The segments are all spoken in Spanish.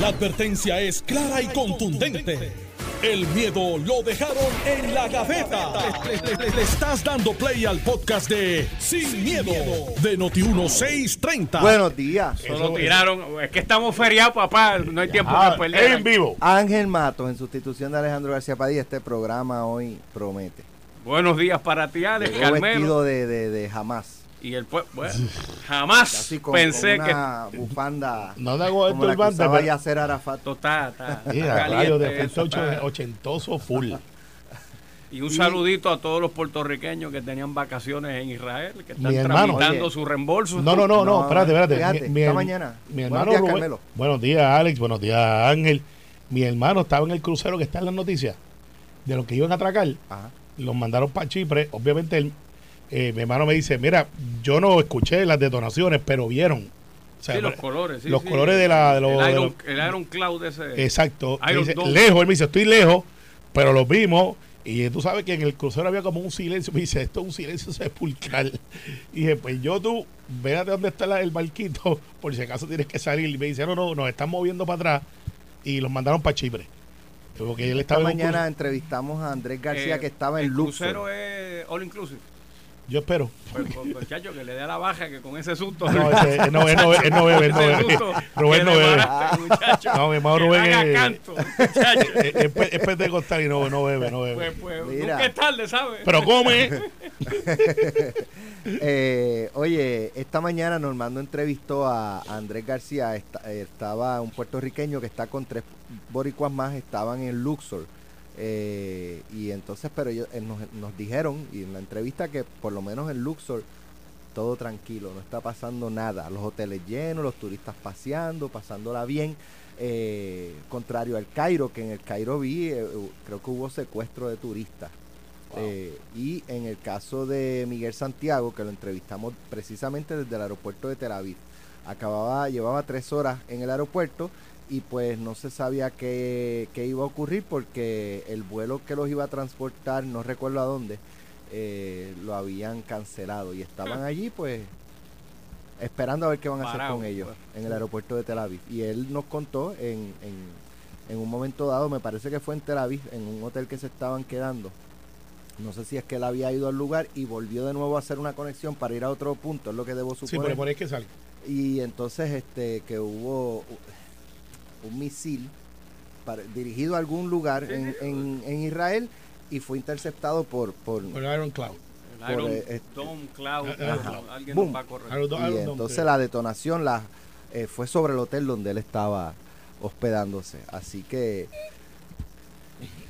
La advertencia es clara y contundente. El miedo lo dejaron en la gaveta. Le, le- le- le estás dando play al podcast de Sin, miedo, de Noti1630. Buenos días. Solo tiraron. Es que estamos feriados, papá. No hay tiempo que perder. en vivo. Ángel Matos, en sustitución de Alejandro García Padilla, este programa hoy promete. Buenos días para ti, Alex, Carmelo. vestido de, de, de jamás. Y el pue- bueno, jamás Así con, pensé con que una bufanda No te hago como la que turbante, usaba pero- Yasser Arafat. esto está, está Mira, caliente rayo de esto, defensa ocho- está. ochentoso full. Y un saludito a todos los puertorriqueños que tenían vacaciones en Israel, que están Mi hermano. tramitando Oye. su reembolso. No, no, no, no, No, espérate, espérate. fíjate, esta mañana. Mi Buenos hermano días, Rubén- Carmelo. Buenos días, Alex. Buenos días, Ángel. Mi hermano estaba en el crucero que está en las noticias de los que iban a atracar. Ajá. Los mandaron para Chipre. Obviamente, el- eh, mi hermano me dice: Mira, yo no escuché las detonaciones, pero vieron. O sea, Sí, los colores. sí, los sí. colores de la- de los- el, de Iron, los- el Iron Cloud ese. Exacto. Dice, lejos, él me dice, estoy lejos, pero los vimos. Y tú sabes que en el crucero había como un silencio. Me dice, esto es un silencio sepulcral. Y dije, pues yo tú, véate dónde está la- el barquito, por si acaso tienes que salir. Y me dice, no, no, nos están moviendo para atrás. Y los mandaron para Chipre. Porque él Esta estaba en un mañana entrevistamos a Andrés García Eh, que estaba en El Luxor. crucero es all inclusive. Yo espero. Pues, pues, pues, chacho, que le dé a la baja, que con ese susto. No, ese- él no, él no, él no bebe, él no bebe. Rubén no bebe. muchacho. No, mi hermano Rubén es- canto, muchacho. Es, pentecostal y no, no bebe, no bebe. Pues, pues, Mira. nunca es tarde, ¿sabes? Pero come. Eh, oye, esta mañana Normando entrevistó a Andrés García, esta- estaba un puertorriqueño que está con tres boricuas más, estaban en Luxor. Eh, y entonces, pero ellos eh, nos, nos dijeron, y en la entrevista, que por lo menos en Luxor todo tranquilo, no está pasando nada. Los hoteles llenos, los turistas paseando, pasándola bien. Eh, contrario al Cairo, que en el Cairo vi, creo que hubo secuestro de turistas. Y en el caso de Miguel Santiago, que lo entrevistamos precisamente desde el aeropuerto de Tel Aviv, acababa, llevaba tres horas en el aeropuerto y pues no se sabía qué, qué iba a ocurrir porque el vuelo que los iba a transportar, no recuerdo a dónde, eh, lo habían cancelado y estaban allí pues esperando a ver qué van a hacer con ellos pues. en el aeropuerto de Tel Aviv. Y él nos contó en, en, en un momento dado, me parece que fue en Tel Aviv, en un hotel que se estaban quedando. No sé si es que él había ido al lugar y volvió de nuevo a hacer una conexión para ir a otro punto, es lo que debo Sí, suponer. pero por ahí que sale. Y entonces este que hubo un misil para- dirigido a algún lugar en, en- en Israel y fue interceptado por, por Por Iron Cloud. El Iron por, eh, este- Dome Cloud. Alguien Boom. va a correr. Iron y Dome, entonces la detonación la eh, fue sobre el hotel donde él estaba hospedándose. Así que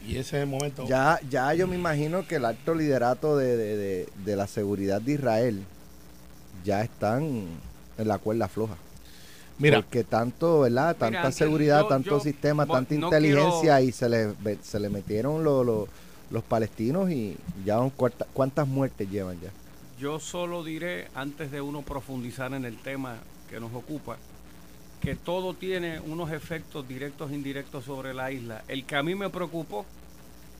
Y ese es el momento. ya, ya yo me imagino que el alto liderato de, de- de- de la seguridad de Israel ya están en la cuerda floja. Mira, Porque tanto, ¿verdad? Tanta seguridad, yo- tanto yo sistema, tanta no inteligencia quiero- y se le, se le metieron lo- lo- los palestinos y ya cuarta- cuántas muertes llevan ya. Yo solo diré, antes de uno profundizar en el tema que nos ocupa, que todo tiene unos efectos directos e indirectos sobre la isla. El que a mí me preocupó,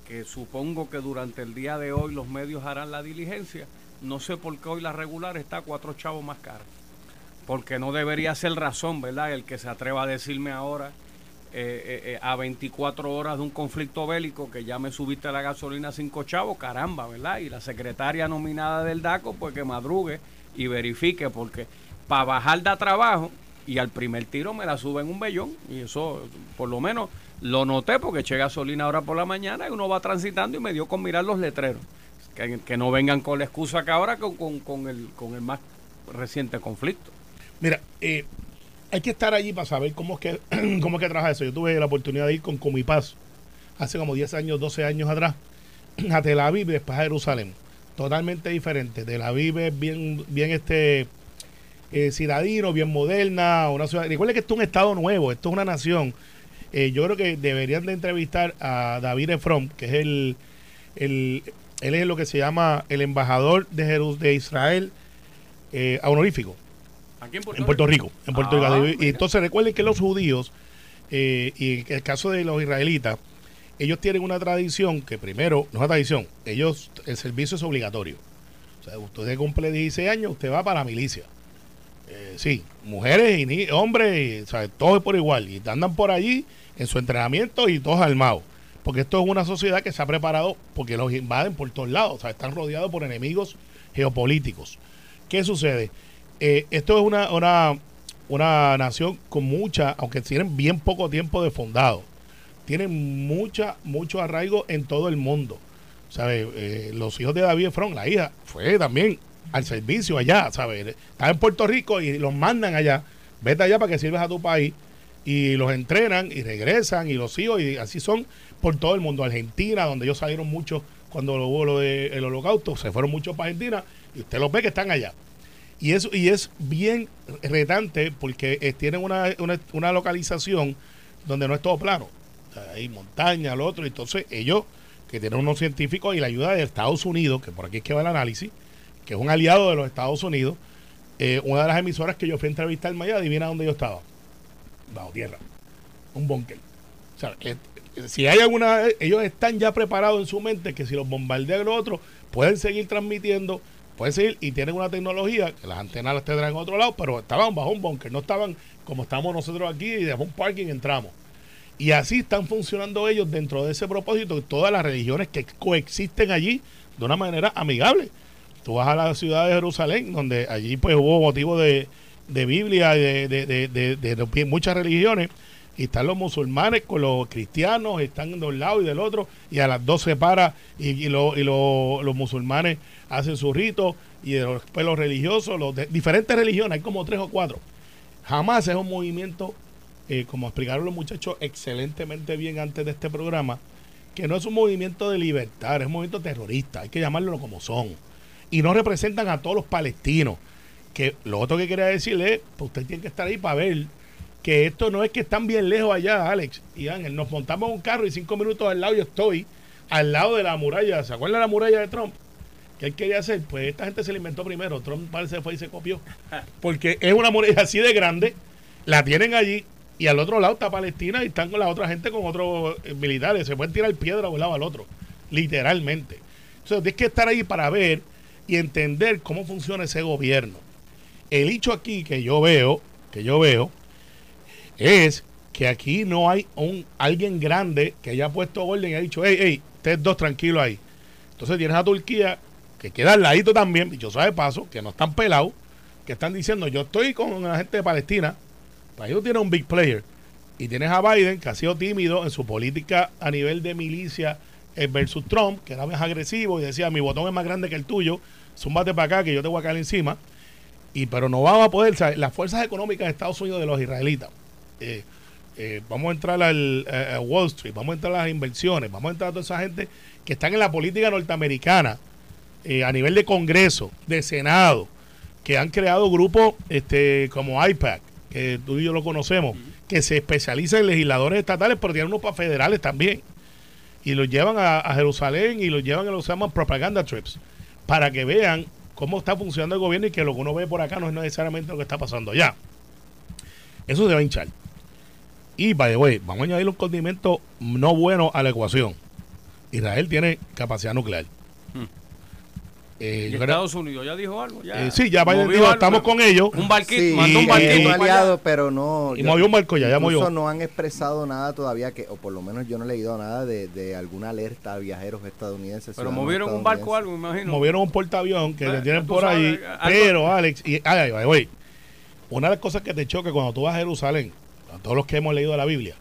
que supongo que durante el día de hoy los medios harán la diligencia, no sé por qué hoy la regular está cuatro chavos más cara. Porque no debería ser razón, ¿verdad? El que se atreva a decirme ahora, eh, eh, eh, a 24 horas de un conflicto bélico, que ya me subiste la gasolina cinco chavos, caramba, ¿verdad? Y la secretaria nominada del DACO, pues que madrugue y verifique, porque para bajar da trabajo y al primer tiro me la suben un bellón. Y eso, por lo menos, lo noté porque eché gasolina ahora por la mañana y uno va transitando y me dio con mirar los letreros. Que, no vengan con la excusa que ahora con el, con el más reciente conflicto. Mira, eh, hay que estar allí para saber cómo es que cómo es que trabaja eso. Yo tuve la oportunidad de ir con Comipaz hace como 10 años, 12 años atrás, a Tel Aviv después a Jerusalén. Totalmente diferente. Tel Aviv es bien, bien este eh, ciudadino, bien moderna, una ciudad. Recuerde que esto es un estado nuevo, esto es una nación. Eh, yo creo que deberían de entrevistar a David Efron, que es el, el él es lo que se llama el embajador de, Jerus- de Israel eh, honorífico Aquí en Puerto, en Puerto Rico. En Puerto Ah, Rico. Y mira. entonces recuerden que los judíos, eh, y el caso de los israelitas, ellos tienen una tradición que primero, no es una tradición, ellos, el servicio es obligatorio. O sea, usted cumple 16 años, usted va para la milicia. Eh, sí, mujeres y ni- hombres, y, ¿sabes? todos por igual. Y andan por allí en su entrenamiento y todos armados. Porque esto es una sociedad que se ha preparado porque los invaden por todos lados. O sea, están rodeados por enemigos geopolíticos. ¿Qué sucede? Eh, esto es una, una, una nación con mucha, aunque tienen bien poco tiempo de fundado, tienen mucha, mucho arraigo en todo el mundo. ¿Sabes? Eh, los hijos de David Efron, la hija, fue también al servicio allá, ¿sabes? Estaba en Puerto Rico y los mandan allá. Vete allá para que sirvas a tu país. Y los entrenan y regresan y los hijos, y así son por todo el mundo. Argentina, donde ellos salieron muchos cuando hubo lo del holocausto, se fueron muchos para Argentina y usted los ve que están allá. Y eso y es bien retante porque eh, tienen una, una, localización donde no es todo plano. O hay montaña, lo otro. Entonces ellos, que tienen unos científicos y la ayuda de Estados Unidos, que por aquí es que va el análisis, que es un aliado de los Estados Unidos, eh, una de las emisoras que yo fui a entrevistar en Miami, adivina dónde yo estaba. Bajo tierra. Un búnker. O sea, que, eh, si hay alguna, ellos están ya preparados en su mente que si los bombardean los otros, pueden seguir transmitiendo, pueden seguir y tienen una tecnología que las antenas las tendrán en otro lado, pero estaban bajo un búnker, no estaban como estamos nosotros aquí y de un parking entramos. Y así están funcionando ellos dentro de ese propósito, todas las religiones que coexisten allí de una manera amigable. Tú vas a la ciudad de Jerusalén, donde allí pues hubo motivo de, de Biblia, de- de- de muchas religiones, y están los musulmanes con los cristianos, están de un lado y del otro, y a las dos se para y, y, y lo- los musulmanes hacen su rito, y después los religiosos, los de diferentes religiones, hay como tres o cuatro. Jamás es un movimiento, eh, como explicaron los muchachos excelentemente bien antes de este programa, que no es un movimiento de libertad, es un movimiento terrorista, hay que llamarlo como son. Y no representan a todos los palestinos. Que lo otro que quería decirle es, pues usted tiene que estar ahí para ver que esto no es que están bien lejos allá, Alex y Ángel. Nos montamos un carro y cinco minutos al lado yo estoy, al lado de la muralla. ¿Se acuerdan de la muralla de Trump? que él quería hacer, pues esta gente se la inventó primero. Trump parece fue y se copió. Porque es una muralla así de grande, la tienen allí y al otro lado está Palestina y están con la otra gente con otros eh, militares. Se pueden tirar piedra de un lado al otro, literalmente. Entonces tienes que estar ahí para ver y entender cómo funciona ese gobierno. El hecho aquí que yo veo, que yo veo, es que aquí no hay un alguien grande que haya puesto orden y ha dicho, hey, hey, ustedes dos tranquilos ahí. Entonces tienes a Turquía, que queda al ladito también, dicho sea de paso, que no están pelados, que están diciendo, yo estoy con la gente de Palestina, para ellos tiene un big player. Y tienes a Biden, que ha sido tímido en su política a nivel de milicia eh, versus Trump, que era más agresivo y decía, mi botón es más grande que el tuyo, zúmbate para acá que yo te voy a caer encima. Y pero no vamos a poder, las fuerzas económicas de Estados Unidos de los israelitas, eh, eh, vamos a entrar al a- Wall Street, vamos a entrar a las inversiones, vamos a entrar a toda esa gente que están en la política norteamericana, eh, a nivel de Congreso, de Senado, que han creado grupos este, como IPAC, que tú y yo lo conocemos, que se especializan en legisladores estatales, pero tienen unos para federales también. Y los llevan a, a Jerusalén y los llevan a lo que se llaman propaganda trips, para que vean cómo está funcionando el gobierno y que lo que uno ve por acá no es necesariamente lo que está pasando allá. Eso se va a hinchar. Y, by the way, vamos a añadir un condimento no bueno a la ecuación. Israel tiene capacidad nuclear. Hmm. Eh, Y yo creo- Estados Unidos ya dijo algo. Ya eh, sí, ya Biden dijo, algo. estamos con ellos. Un barquito, Sí, mandó un y- barquito. allá. aliado, pero no. Y yo- movió un barco ya, ya movió. no han expresado nada todavía, que o por lo menos yo no he leído nada de, de alguna alerta a viajeros estadounidenses. Pero movieron un barco o algo, me imagino. Movieron un portaavión que Eh, le tienen por sabes, ahí. algo- Pero, Alex, y, ay, ay, güey, una de las cosas que te choca cuando tú vas a Jerusalén, a todos los que hemos leído la Biblia,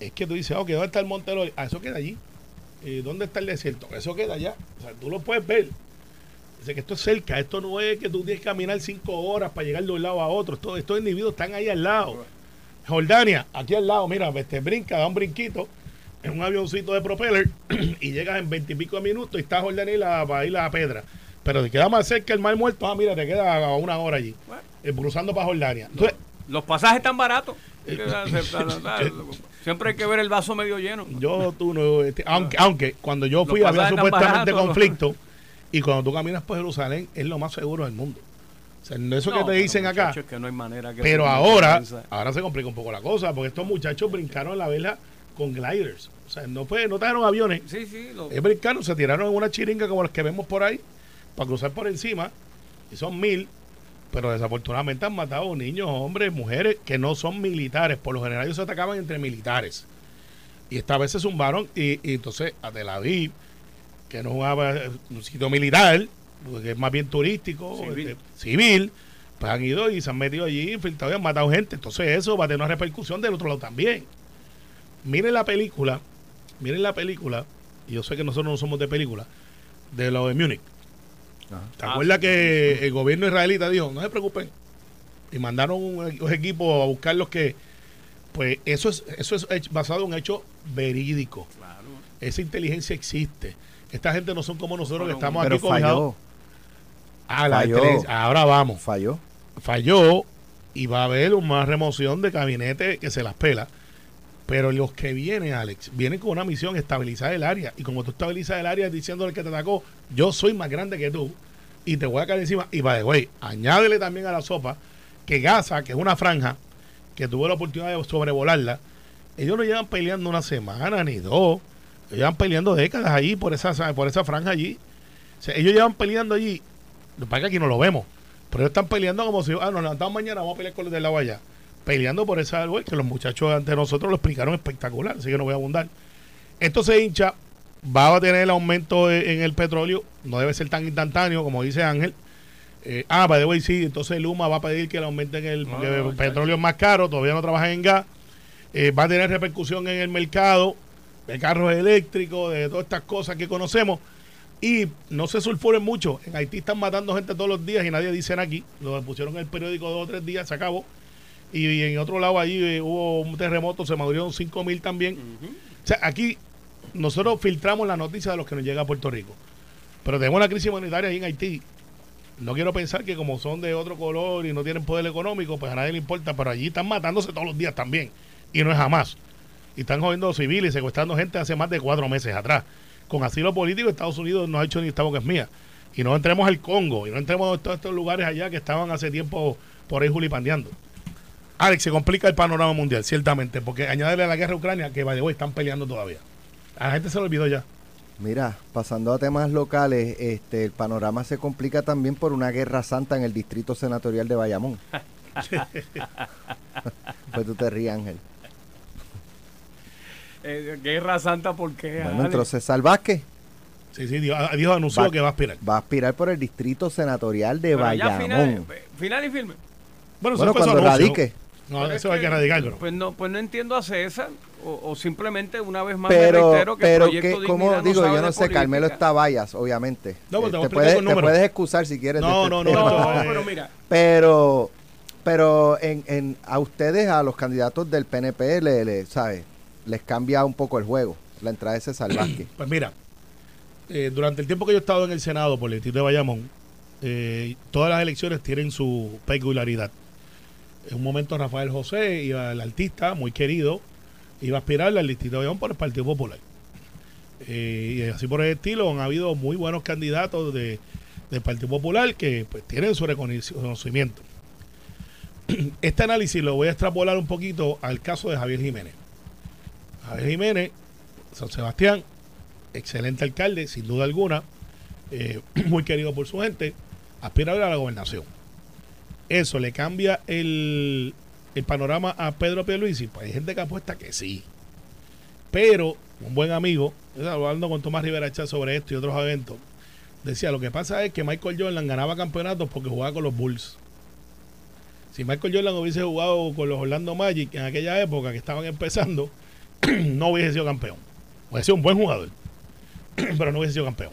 es que tú dices, ok, ¿dónde está el monte Eloi? Ah, eso queda allí. ¿Y dónde está el desierto? Eso queda allá. O sea, tú lo puedes ver. Dice que esto es cerca. Esto no es que tú tienes que caminar cinco horas para llegar de un lado a otro. Esto- estos individuos están ahí al lado. Jordania, aquí al lado, mira, te brinca, da un brinquito en un avioncito de propeller y llegas en veintipico de minutos y está Jordania y la, para ir a la Pedra. Pero te queda más cerca el mar muerto, ah, mira, te queda una hora allí, eh, cruzando para Jordania. Entonces, Los pasajes están baratos. Eh, Siempre hay que ver el vaso medio lleno. yo, tú no, este, aunque, aunque cuando yo fui había supuestamente conflicto y cuando tú caminas por Jerusalén es lo más seguro del mundo. O sea, no eso No, que te dicen acá. muchachos, que no hay manera que Pero ahora, ahora se complica un poco la cosa, porque estos muchachos brincaron la vela con gliders. O sea, no fue, no trajeron aviones. Sí, sí. lo- Ellos brincaron, se tiraron en una chiringa como las que vemos por ahí, para cruzar por encima, y son mil, pero desafortunadamente han matado niños, hombres, mujeres que no son militares. Por lo general ellos se atacaban entre militares. Y esta vez se zumbaron y, y entonces a Tel Aviv, que no jugaba un sitio militar, porque es más bien turístico, Civil. este, civil, pues han ido y se han metido allí, infiltrados y han matado gente. Entonces eso va a tener una repercusión del otro lado también. Miren la película, miren la película, y yo sé que nosotros no somos de película, de lo de Múnich. Ajá. ¿Te Ah, acuerdas sí. que el gobierno israelita dijo, no se preocupen? Y mandaron un, un equipo a buscar los que... Pues eso es, eso es basado en un hecho verídico. Claro. Esa inteligencia existe. Esta gente no son como nosotros Bueno, que estamos Pero aquí cobijados. falló, Ah, la falló. Ahora vamos. falló. Falló y va a haber una remoción de gabinete que se las pela. Pero los que vienen, Alex, vienen con una misión, estabilizar el área. Y como tú estabilizas el área diciéndole que te atacó, yo soy más grande que tú y te voy a caer encima. Y by way, añádele también a la sopa que Gaza, que es una franja, que tuve la oportunidad de sobrevolarla, ellos no llevan peleando una semana ni dos. Ellos llevan peleando décadas allí por esa, por esa franja allí. Ellos llevan peleando allí. Lo que pasa es que aquí no lo vemos. Pero ellos están peleando como si, ah, nos levantamos mañana, vamos a pelear con los del lado allá. Peleando por esa árbol que los muchachos ante nosotros lo explicaron espectacular, así que no voy a abundar. Esto se hincha, va a tener el aumento en el petróleo, no debe ser tan instantáneo como dice Ángel. Eh, ah, the way, sí, entonces Luma va a pedir que le aumenten el, No, no, el petróleo es más caro, todavía no trabajan en gas. Eh, va a tener repercusión en el mercado de carros eléctricos, de todas estas cosas que conocemos. Y no se sulfuren mucho. En Haití están matando gente todos los días y nadie dice aquí. Lo pusieron en el periódico dos o tres días, se acabó. Y, y en otro lado allí eh, hubo un terremoto, se murieron 5 mil también. O sea, aquí nosotros filtramos la noticia de los que nos llega a Puerto Rico. Pero tenemos una crisis humanitaria ahí en Haití. No quiero pensar que como son de otro color y no tienen poder económico, pues a nadie le importa, pero allí están matándose todos los días también. Y no es jamás. Y están jodiendo civiles y secuestrando gente hace más de cuatro meses atrás. Con asilo político, Estados Unidos no ha hecho ni esta boca es mía. Y no entremos al Congo, y no entremos a todos estos lugares allá que estaban hace tiempo por ahí julipandeando. Alex, se complica el panorama mundial, ciertamente, porque añádele a la guerra Ucrania, que the way, están peleando todavía. A la gente se lo olvidó ya. Mira, pasando a temas locales, este, el panorama se complica también por una guerra santa en el distrito senatorial de Bayamón. pues tú te ríes, Ángel. Eh, Guerra Santa, ¿por qué? Bueno, entonces César Vázquez Sí, sí, Dios, Dios anunció Va- que va a aspirar. va a aspirar por el distrito senatorial de Pero ya final, Bayamón. eh, final y firme. Bueno, Bueno, cuando anuncio. radique. No, Pero es eso hay que- que radicarlo. Pues no, pues no entiendo a César, o, o simplemente una vez más Pero, me reitero que pero el proyecto que, como Dignidad digo, sabe yo no sé, Carmelo está vallas, obviamente. No, pero Eh, te puedes, te puedes excusar si quieres. No, este no, no. No, pero mira, Pero, pero en, en, a ustedes, a los candidatos del PNP, le, le, ¿sabes? les cambia un poco el juego, la entrada de César Vázquez. Pues mira, eh, durante el tiempo que yo he estado en el Senado por el de Bayamón, eh, todas las elecciones tienen su peculiaridad. En un momento Rafael José, iba el artista, muy querido, iba a aspirar al distrito de Bayamón por el Partido Popular. Eh, y así por el estilo, han habido muy buenos candidatos de, del Partido Popular que pues, tienen su reconocimiento. Este análisis lo voy a extrapolar un poquito al caso de Javier Jiménez. Javier Jiménez, San Sebastián, excelente alcalde, sin duda alguna, eh, muy querido por su gente, aspira a la gobernación. Eso le cambia el, el panorama a Pedro Pierluisi. Pues hay gente que apuesta que sí. Pero un buen amigo, hablando con Tomás Rivera Chá sobre esto y otros eventos, decía, lo que pasa es que Michael Jordan ganaba campeonatos porque jugaba con los Bulls. Si Michael Jordan hubiese jugado con los Orlando Magic en aquella época que estaban empezando, no hubiese sido campeón. Hubiese sido un buen jugador, pero no hubiese sido campeón.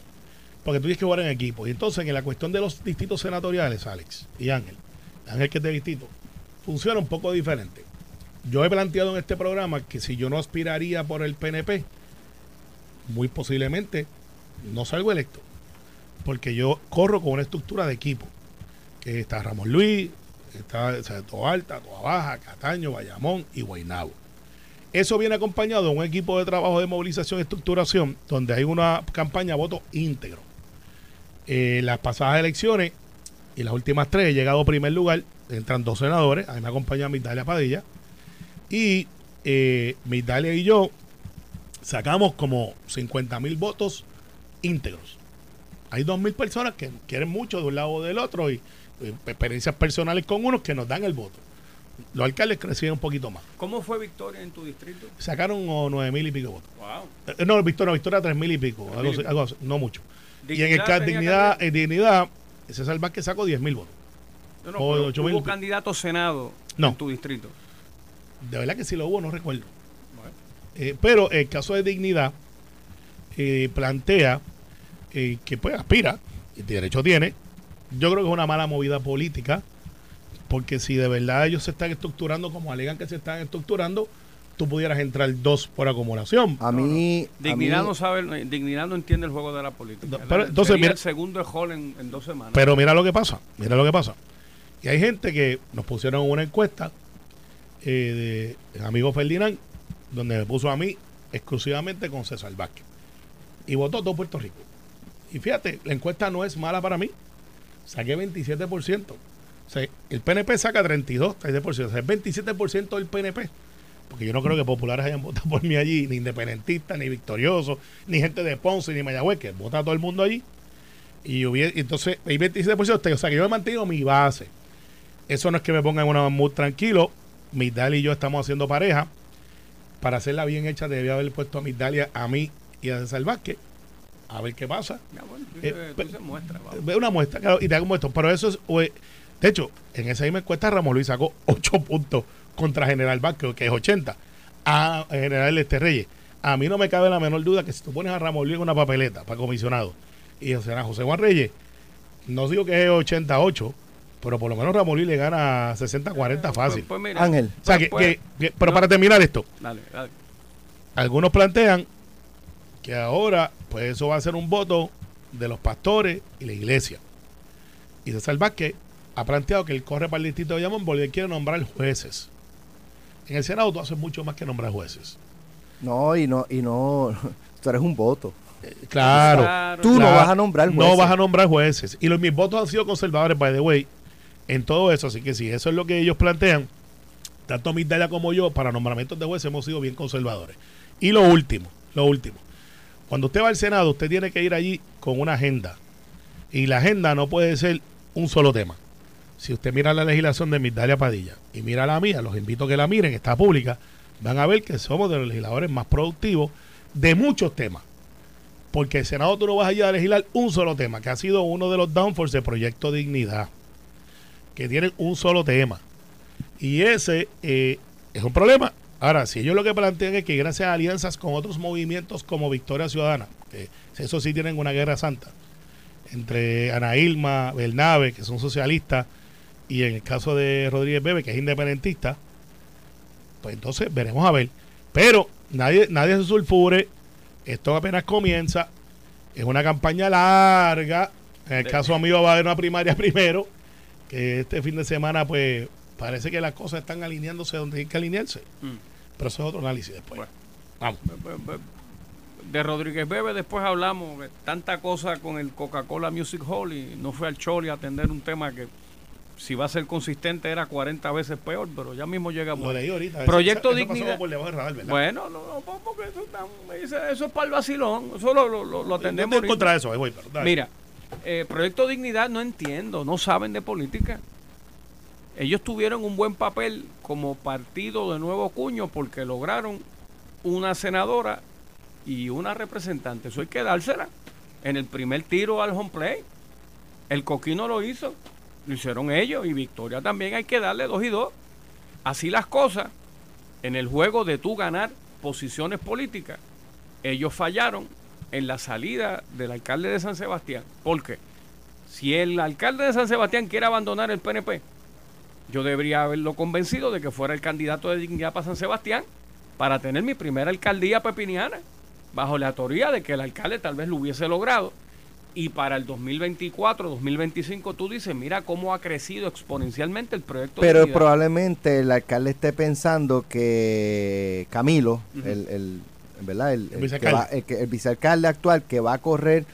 Porque tú que jugar en equipo. Y entonces, en la cuestión de los distritos senatoriales, Alex y Ángel, Ángel que es de distrito, funciona un poco diferente. Yo he planteado en este programa que si yo no aspiraría por el PNP, muy posiblemente no salgo electo. Porque yo corro con una estructura de equipo. Que está Ramón Luis, está o sea, Toa Alta, Toa Baja, Cataño, Bayamón y Guaynabo. Eso viene acompañado de un equipo de trabajo de movilización y estructuración, donde hay una campaña voto íntegro. Eh, las pasadas elecciones y las últimas tres he llegado a primer lugar. Entran dos senadores, a mí me acompaña Migdalia Padilla. Y eh, Migdalia y yo sacamos como 50 mil votos íntegros. Hay dos mil personas que quieren mucho de un lado o del otro y, eh, experiencias personales con unos que nos dan el voto. Los alcaldes reciben un poquito más. ¿Cómo fue Victoria en tu distrito? Sacaron oh, nueve mil y pico votos. Wow. Eh, no, Victoria, Victoria tres mil y pico, algo, algo no mucho. y en el Dignidad en dignidad, César Vázquez sacó diez mil votos. No, no, o ¿Hubo candidato Senado No. en tu distrito? De verdad que si lo hubo, no recuerdo. Bueno. Eh, pero el caso de dignidad eh, plantea eh, que pues aspira, y derecho tiene, yo creo que es una mala movida política, porque si de verdad ellos se están estructurando como alegan que se están estructurando, tú pudieras entrar dos por acumulación. A mí. a Dignidad mí- no sabe, Dignidad no entiende el juego de la política. La- pero entonces, sería mira- el segundo hall en, en dos semanas. Pero mira lo que pasa, mira lo que pasa. Y hay gente que nos pusieron una encuesta eh, de amigo Ferdinand, donde me puso a mí exclusivamente con César Vázquez. Y votó todo Puerto Rico. Y fíjate, la encuesta no es mala para mí. Saqué 27%. O sea, el PNP saca 32, 33%. O sea, es 27% del PNP. Porque yo no creo que populares hayan votado por mí allí, ni independentistas, ni victoriosos, ni gente de Ponce, ni Mayagüez, que vota todo el mundo allí. Y hubiera- entonces hay 27%, o sea que yo he mantenido mi base. Eso no es que me ponga en una muy tranquilo. Migdal y yo estamos haciendo pareja. Para hacerla bien hecha, debía haber puesto a Migdalia a mí y a César Vázquez. A ver qué pasa. Ya, bueno, tú Eh, tú muestra. Ve una muestra, claro, y te hago un muestra. Pero eso es. pues, de hecho, en esa misma encuesta Ramón Luis sacó 8 puntos contra General Vázquez, que es 80. A General Este Reyes. A mí no me cabe la menor duda que si tú pones a Ramón Luis en una papeleta para comisionado y o sea, a José Juan Reyes, no digo que es 88, pero por lo menos Ramón Luis le gana 60-40 fácil. Pues, pues mira, Ángel. O sea, pues, que, pues, que- que- pero no. para terminar esto, Dale, dale. algunos plantean que ahora, pues eso va a ser un voto de los pastores y la iglesia. Y César Vázquez ha planteado que él corre para el distrito de Bayamón porque él quiere nombrar jueces. En el Senado tú haces mucho más que nombrar jueces. No, y no, y no. Tú eres un voto. Claro. Claro, Tú no vas a nombrar No jueces. vas a nombrar jueces. Y los, mis votos han sido conservadores, by the way, en todo eso. Así que si eso es lo que ellos plantean, tanto Migdalia como yo, para nombramientos de jueces hemos sido bien conservadores. Y lo último, lo último. Cuando usted va al Senado, usted tiene que ir allí con una agenda. Y la agenda no puede ser un solo tema. Si usted mira la legislación de Migdalia Padilla y mira la mía, los invito a que la miren, está pública, van a ver que somos de los legisladores más productivos de muchos temas. Porque el Senado tú no vas allí a legislar un solo tema, que ha sido uno de los downforce del Proyecto Dignidad, que tienen un solo tema. Y ese eh, es un problema. Ahora, si ellos lo que plantean es que gracias a alianzas con otros movimientos como Victoria Ciudadana, que eso sí tienen una guerra santa, entre Ana Ilma, Bernabe, que son socialistas, y en el caso de Rodríguez Bebe, que es independentista, pues entonces veremos a ver. Pero nadie, nadie se sulfure, esto apenas comienza, es una campaña larga, en el De- caso mío va a haber una primaria primero, que este fin de semana pues parece que las cosas están alineándose donde hay que alinearse, Mm. pero eso es otro análisis después. Bueno. Vamos. De Rodríguez Bebe después hablamos de tanta cosa con el Coca-Cola Music Hall y no fue al Choli a atender un tema que si va a ser consistente era 40 veces peor, pero ya mismo llegamos. Lo leí ahorita. Proyecto eso, Dignidad. Bueno, no, no, po- porque eso, está- eso es para el vacilón, eso lo, lo, lo- lo Yo atendemos. ahorita. contra eso, voy, pero. Mira, eh, Proyecto Dignidad no entiendo, no saben de política. Ellos tuvieron un buen papel como partido de nuevo cuño porque lograron una senadora y una representante. Eso hay que dársela. En el primer tiro al home play, el Coquino lo hizo, lo hicieron ellos y Victoria también hay que darle dos y dos. Así las cosas, en el juego de tú ganar posiciones políticas, ellos fallaron en la salida del alcalde de San Sebastián. ¿Por qué? Si el alcalde de San Sebastián quiere abandonar el PNP, yo debería haberlo convencido de que fuera el candidato de dignidad para San Sebastián para tener mi primera alcaldía pepiniana, bajo la teoría de que el alcalde tal vez lo hubiese logrado. Y para el 2024, 2025, tú dices, mira cómo ha crecido exponencialmente el proyecto. Pero probablemente el alcalde esté pensando que Camilo, el, el- ¿verdad? El, El el que vicealcalde. va- el que- el vicealcalde actual que va a correr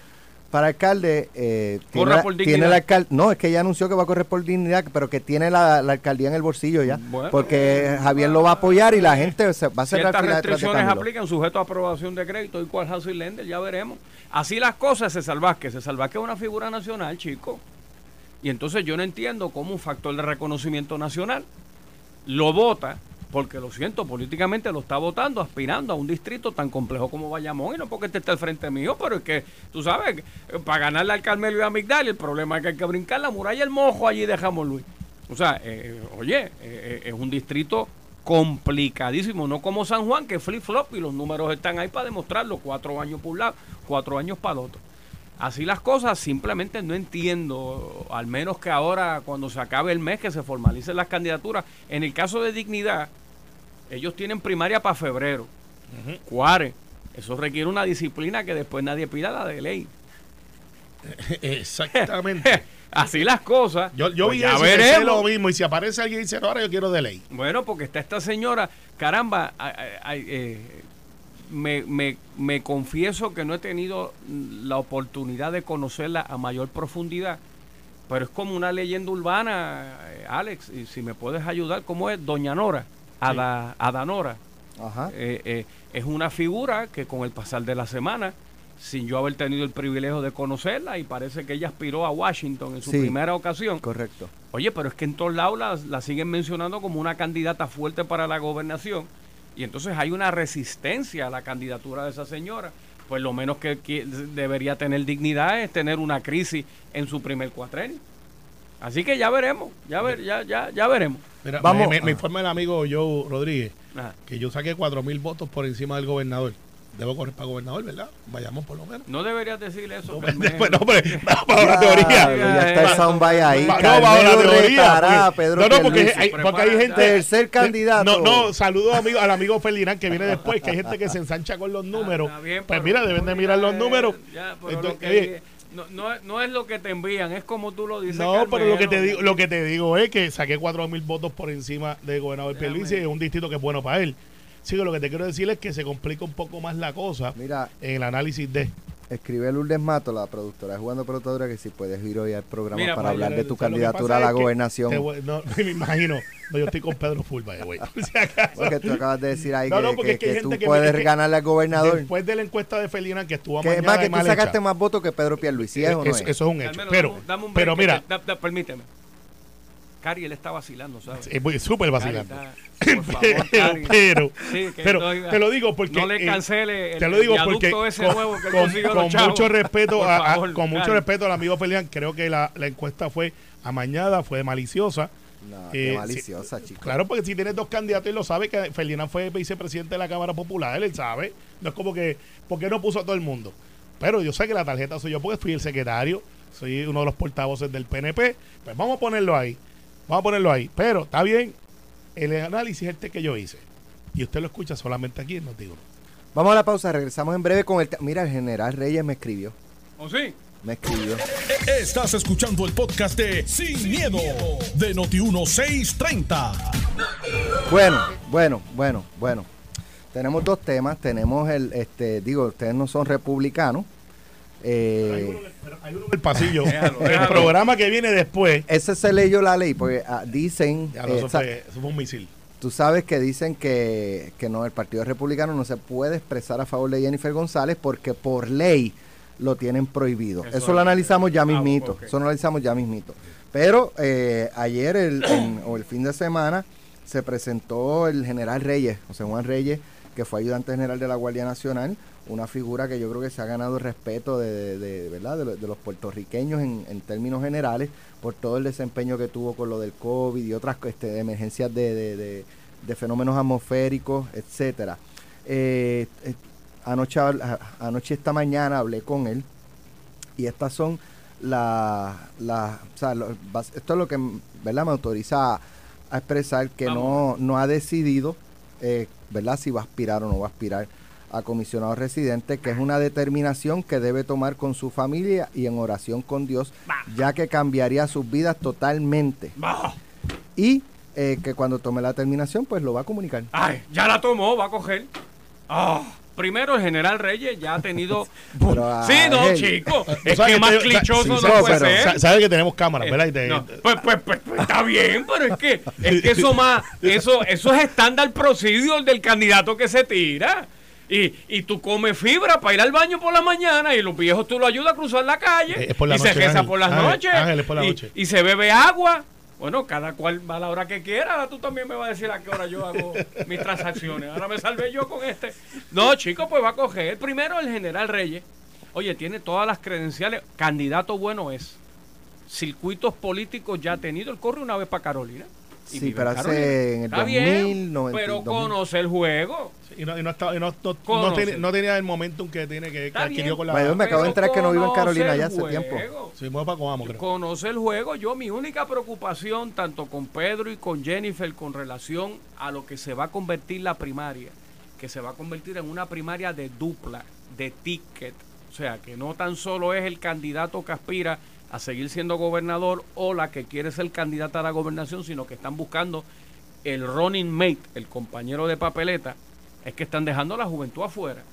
para alcalde, eh, tiene, la- por tiene alcalde, no, es que ya anunció que va a correr por dignidad, pero que tiene la, la alcaldía en el bolsillo ya, Bueno. porque Javier lo va a apoyar y la gente se va a cerrar de restricciones aplican sujeto a aprobación de crédito y cual housing lender, ya veremos. Así las cosas, César Vázquez. César Vázquez es una figura nacional, chico. Y entonces yo no entiendo cómo un factor de reconocimiento nacional lo vota, porque lo siento, políticamente lo está votando, aspirando a un distrito tan complejo como Bayamón, y no porque este esté al frente mío, pero es que, tú sabes, eh, para ganarle al Carmelo y a Migdal, el problema es que hay que brincar la muralla el mojo allí dejamos Luis. O sea, eh, oye, eh, eh, es un distrito complicadísimo, no como San Juan, que flip-flop y los números están ahí para demostrarlo, cuatro años por un lado, cuatro años para el otro. Así las cosas, simplemente no entiendo, al menos que ahora, cuando se acabe el mes, que se formalicen las candidaturas. En el caso de Dignidad, ellos tienen primaria para febrero. Cuare. Eso requiere una disciplina que después nadie pida la de ley. Exactamente. Así las cosas. Yo, yo Pues vi ya eso lo mismo. Y si aparece alguien y dice, no, ahora yo quiero de ley. Bueno, porque está esta señora, caramba, ay, ay, ay, eh, me, me, me confieso que no he tenido la oportunidad de conocerla a mayor profundidad, pero es como una leyenda urbana, eh, Alex, y si me puedes ayudar, ¿cómo es? Doña Nora, Ada, Adanora. Ajá. Eh, eh, es una figura que con el pasar de la semana, sin yo haber tenido el privilegio de conocerla, y parece que ella aspiró a Washington en su Sí. primera ocasión, Correcto. Oye, pero es que en todos lados la, la siguen mencionando como una candidata fuerte para la gobernación y entonces hay una resistencia a la candidatura de esa señora. Pues lo menos que, que debería tener dignidad es tener una crisis en su primer cuatrenio. Así que ya veremos, ya ver, ya, ya, ya veremos. Mira, Vamos. me, me- me informa el amigo Joe Rodríguez Ajá. que yo saqué cuatro mil votos por encima del gobernador. Debo correr para gobernador, ¿verdad? Vayamos por lo menos. No deberías decirle eso. No, pues, no, hombre, vamos para la teoría. ya está el soundbite ahí. No, bajo la teoría. Pedro no, no, porque hay, porque hay gente. Tercer candidato. No, no, saludo amigo, al amigo Ferdinand que viene después, que hay gente que se ensancha con los números. Ah, está bien, pues pero- mira, deben de mirar los Eh, números. ya, Entonces, lo que- oye, no, no, es- no es lo que te envían, es como tú lo dices. no, pero lo que te digo, lo que te digo es que saqué cuatro mil votos por encima del gobernador. Pierluisi, es un distrito que es bueno para él. Sí, que lo que te quiero decir es que se complica un poco más la cosa Mira, en el análisis de. Escribe Lourdes Mato, la productora de Jugando Pelotadura, que si puedes ir hoy al programa Mira, para hablar Yo- de tu candidatura a la es gobernación. te no, me imagino. No, yo estoy con Pedro Fulva, güey. Si. Porque tú acabas de decir ahí No, que, no, porque que- es que hay que tú puedes es que ganarle al gobernador. Después de la encuesta de Felina que estuvo Que es mañana más que tú sacaste hecha, más votos que Pedro Pierluisi, ¿es o no eso, es? eso es un hecho. Carmelo, Pero, dame un- dame un pero mira, que te- da- da- permíteme. Cari, él está vacilando, ¿sabes? es muy- súper vacilando. está- por favor, pero, Cari. pero, Sí, te lo digo porque no le cancele el, te lo digo el porque ese con, nuevo que con- con mucho respeto a- con mucho respeto al amigo Felian creo que la, la encuesta fue amañada fue maliciosa No, Eh, qué sí, maliciosa, chico. Claro, porque si tienes dos candidatos y lo sabe que Ferdinand fue vicepresidente de la Cámara Popular, él sabe. No es como que, ¿por qué no puso a todo el mundo? Pero yo sé que la tarjeta soy yo porque fui el secretario, soy uno de los portavoces del PNP. Pues vamos a ponerlo ahí. Vamos a ponerlo ahí. Pero está bien, el análisis este que yo hice. Y usted lo escucha solamente aquí en Notiuno. Vamos a la pausa, regresamos en breve con el... Mira, el general Reyes me escribió. ¿O sí? Me escribió. Estás escuchando el podcast de Sin, miedo, de Noti1630. Bueno, bueno, bueno, bueno. Tenemos dos temas. Tenemos el, este, digo, ustedes no son republicanos. Eh, El pasillo. Déjalo, el programa que viene después. ese se leyó la ley, porque ah, dicen, Ya, no, eh, eso, sa- fue, eso fue un misil. tú sabes que dicen que, que no, el Partido Republicano no se puede expresar a favor de Jennifer González porque por ley lo tienen prohibido. Eso, Eso lo analizamos ya Ah, mismito. ok. Eso lo analizamos ya mismito. Pero eh, ayer el, en- o el fin de semana se presentó el general Reyes, José Juan Reyes, que fue ayudante general de la Guardia Nacional, una figura que yo creo que se ha ganado el respeto de, de- de- ¿verdad? de, lo- de los puertorriqueños en, en términos generales por todo el desempeño que tuvo con lo del COVID y otras este, emergencias de, fenómenos atmosféricos, etcétera. Eh, eh, anoche, anoche esta mañana hablé con él y estas son las las o sea, lo- bas- esto es lo que ¿verdad? me autoriza a, a expresar que no, no ha decidido eh, ¿verdad? si va a aspirar o no va a aspirar a comisionado residente, que es una determinación que debe tomar con su familia y en oración con Dios, ya que cambiaría sus vidas totalmente. Y eh, que cuando tome la determinación, pues lo va a comunicar. Ay, ya la tomó, va a coger. Ah, primero, el general Reyes ya ha tenido. Pero, ah, sí, no, hey. chico. Es que más clichoso sí, no sabes- puede pero- ser. sa- Sabes que tenemos cámaras, ¿verdad? Y te- no, pues, pues, pues, pues, está bien, pero es que, es que eso más, eso, eso es estándar procedure del candidato que se tira. Y, y tú comes fibra para ir al baño por la mañana y los viejos tú lo ayudas a cruzar la calle Eh, es por la y se reza por las Ángel, noches Ángel, es por la y, noche. y se bebe agua. Bueno, cada cual va a la hora que quiera. Ahora tú también me vas a decir a qué hora yo hago mis transacciones. Ahora me salvé yo con este. No, chico, pues va a coger. Primero el general Reyes. Oye, tiene todas las credenciales. Candidato bueno es. Circuitos políticos ya ha tenido. Él corre una vez para Carolina. y Sí, pero en hace Carolina. en el Está 2000, bien, 90, pero 2000. conoce el juego. Y no, y no, estaba- y no- no- no tenía, no tenía el momentum que tiene que, que adquirió con la. Vaya, me acabo de pero enterar que no vive en conoce Carolina el ya hace tiempo. mueve para Coamo, creo. Conoce el juego. Yo, mi única preocupación, tanto con Pedro y con Jennifer, con relación a lo que se va a convertir la primaria, que se va a convertir en una primaria de dupla, de ticket. O sea, que no tan solo es el candidato que aspira a seguir siendo gobernador o la que quiere ser candidata a la gobernación, sino que están buscando el running mate, el compañero de papeleta, es que están dejando a la juventud afuera.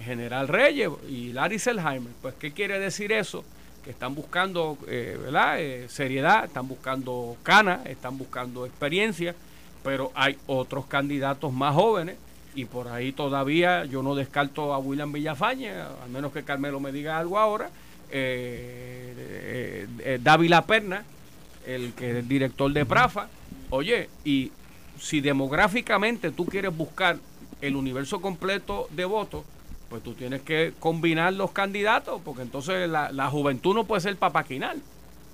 General Reyes y Larry Selheimer. Pues, ¿qué quiere decir eso? Que están buscando, eh, ¿verdad? Eh, seriedad, están buscando cana, están buscando experiencia, pero hay otros candidatos más jóvenes y por ahí todavía yo no descarto a William Villafañe, al menos que Carmelo me diga algo ahora. Eh, eh, eh, Dávila Perna, el que es el director de Prafa. Oye, y si demográficamente tú quieres buscar el universo completo de votos, pues tú tienes que combinar los candidatos, porque entonces la, la juventud no puede ser papaquinal.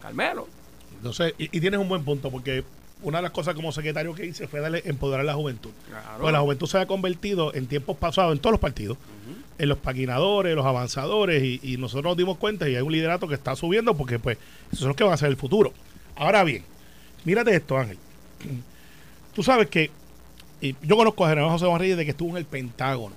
Carmelo. Entonces, y, y tienes un buen punto, porque una de las cosas como secretario que hice fue darle empoderar a la juventud. Claro. Pues la juventud se ha convertido en tiempos pasados, en todos los partidos, en los paquinadores, los avanzadores, y, y nosotros nos dimos cuenta y hay un liderato que está subiendo porque pues esos son los que van a ser el futuro. Ahora bien, mírate esto, Ángel. Tú sabes que yo conozco a General José Reyes de que estuvo en el Pentágono.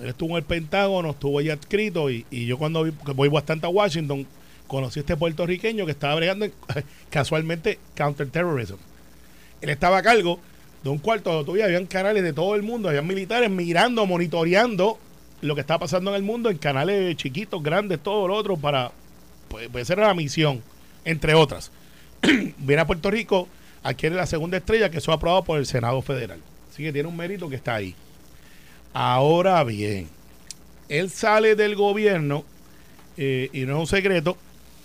Él estuvo en el Pentágono, estuvo allá adscrito y, yo cuando voy bastante a Washington conocí a este puertorriqueño que estaba bregando en- casualmente counterterrorism. Él estaba a cargo de un cuarto donde todavía habían canales de todo el mundo, habían militares mirando, monitoreando lo que estaba pasando en el mundo en canales chiquitos, grandes, todo lo otro para pues, pues esa era la misión, entre otras. Viene a Puerto Rico, adquiere la segunda estrella que eso aprobado por el Senado Federal. Así que tiene un mérito que está ahí. Ahora bien, él sale del gobierno eh, y no es un secreto,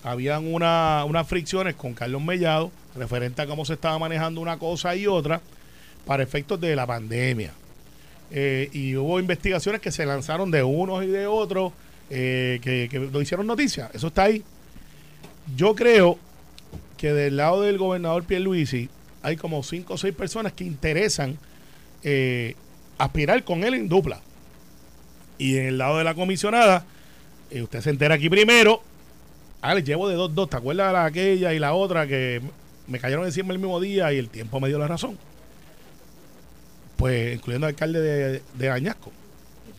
habían una- unas fricciones con Carlos Mellado referente a cómo se estaba manejando una cosa y otra para efectos de la pandemia. Eh, y hubo investigaciones que se lanzaron de unos y de otros eh, que, que no hicieron noticia. Eso está ahí. Yo creo que del lado del gobernador Pierluisi hay como cinco o seis personas que interesan eh, aspirar con él en dupla. Y en el lado de la comisionada, eh, usted se entera aquí primero. Ah, les llevo de dos, dos. ¿Te acuerdas de la aquella y la otra que me cayeron encima el mismo día y el tiempo me dio la razón? Pues, incluyendo al alcalde de, de Añasco,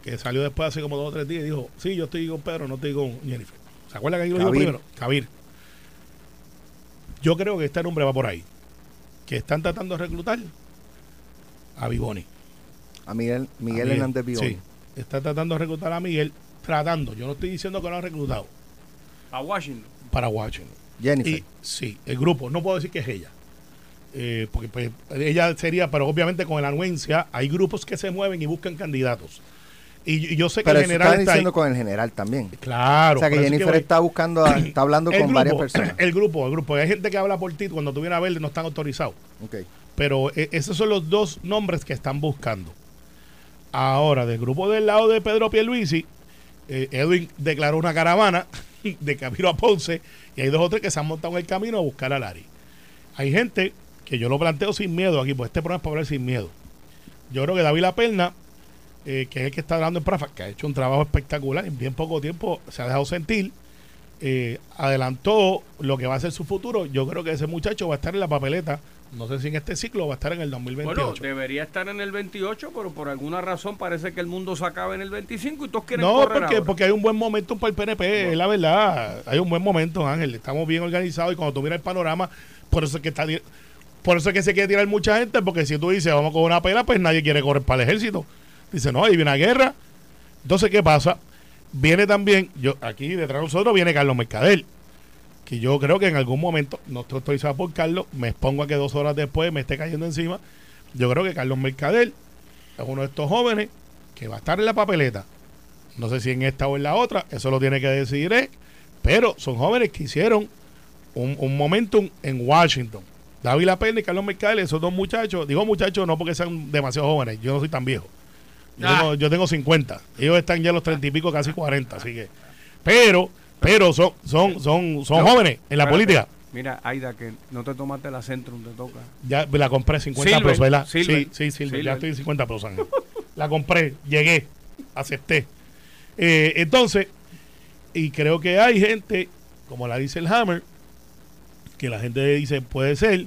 que salió después hace como dos o tres días y dijo, sí, yo estoy con Pedro, no estoy con Jennifer. ¿Se acuerda que ahí lo dijo Kabir. primero? Kabir. Yo creo que este nombre va por ahí. Que están tratando de reclutar a Biboni. A Miguel, Miguel A Hernández Bigón. Sí, está tratando de reclutar a Miguel, tratando. Yo no estoy diciendo que lo han reclutado A Washington. para Washington. Jennifer. Y sí, el grupo, no puedo decir que es ella. Eh, porque pues, ella sería, pero obviamente con la anuencia, hay grupos que se mueven y buscan candidatos. Y, yo sé que Pero el eso general está ahí. diciendo con el general también. Claro. o sea que Jennifer está buscando, a- está hablando con grupo, varias personas. El grupo, el grupo. Hay gente que habla por ti cuando tú vienes a verle no están autorizados. Ok. Pero eh, esos son los dos nombres que están buscando. Ahora, del grupo del lado de Pedro Pierluisi, eh, Edwin declaró una caravana de camino a Ponce y hay dos o tres que se han montado en el camino a buscar a Lari. Hay gente que yo lo planteo sin miedo aquí, pues este programa es para hablar sin miedo. Yo creo que David La Perna, eh, que es el que está hablando en Prafa, que ha hecho un trabajo espectacular, en bien poco tiempo se ha dejado sentir, eh, adelantó lo que va a ser su futuro. Yo creo que ese muchacho va a estar en la papeleta, no sé si en este ciclo va a estar en el 2028. Bueno, debería estar en el 28, pero por alguna razón parece que el mundo se acaba en el 25 y todos quieren no, correr porque, ahora. porque hay un buen momento para el PNP, es la verdad. Hay un buen momento, Ángel. Estamos bien organizados y cuando tú miras el panorama, por eso es que está por eso es que se quiere tirar mucha gente, porque si tú dices vamos con una pela, pues nadie quiere correr para el ejército. Dice, no, ahí viene una guerra. Entonces, ¿qué pasa? Viene también, yo aquí detrás de nosotros viene Carlos Mercader, que yo creo que en algún momento, no estoy autorizado por Carlos, me expongo a que dos horas después me esté cayendo encima. Yo creo que Carlos Mercader es uno de estos jóvenes que va a estar en la papeleta. No sé si en esta o en la otra, eso lo tiene que decidir él, pero son jóvenes que hicieron un, un momentum en Washington. David Lapena y Carlos Mercado, esos dos muchachos, digo muchachos no porque sean demasiado jóvenes, yo no soy tan viejo. Yo, Ah. tengo, yo tengo 50, ellos están ya los 30 y pico, casi 40, así que. Pero, pero son, son, son, son No, jóvenes en la espérate. política. Mira, Aida, que no te tomaste la Centrum, te toca. Ya la compré 50 Silver, pesos, ¿verdad? Silver, sí, sí, Silver. ya estoy en 50 pesos. Ángel. la compré, llegué, acepté. Eh, entonces, y creo que hay gente, como la dice el Hammer, que la gente dice puede ser,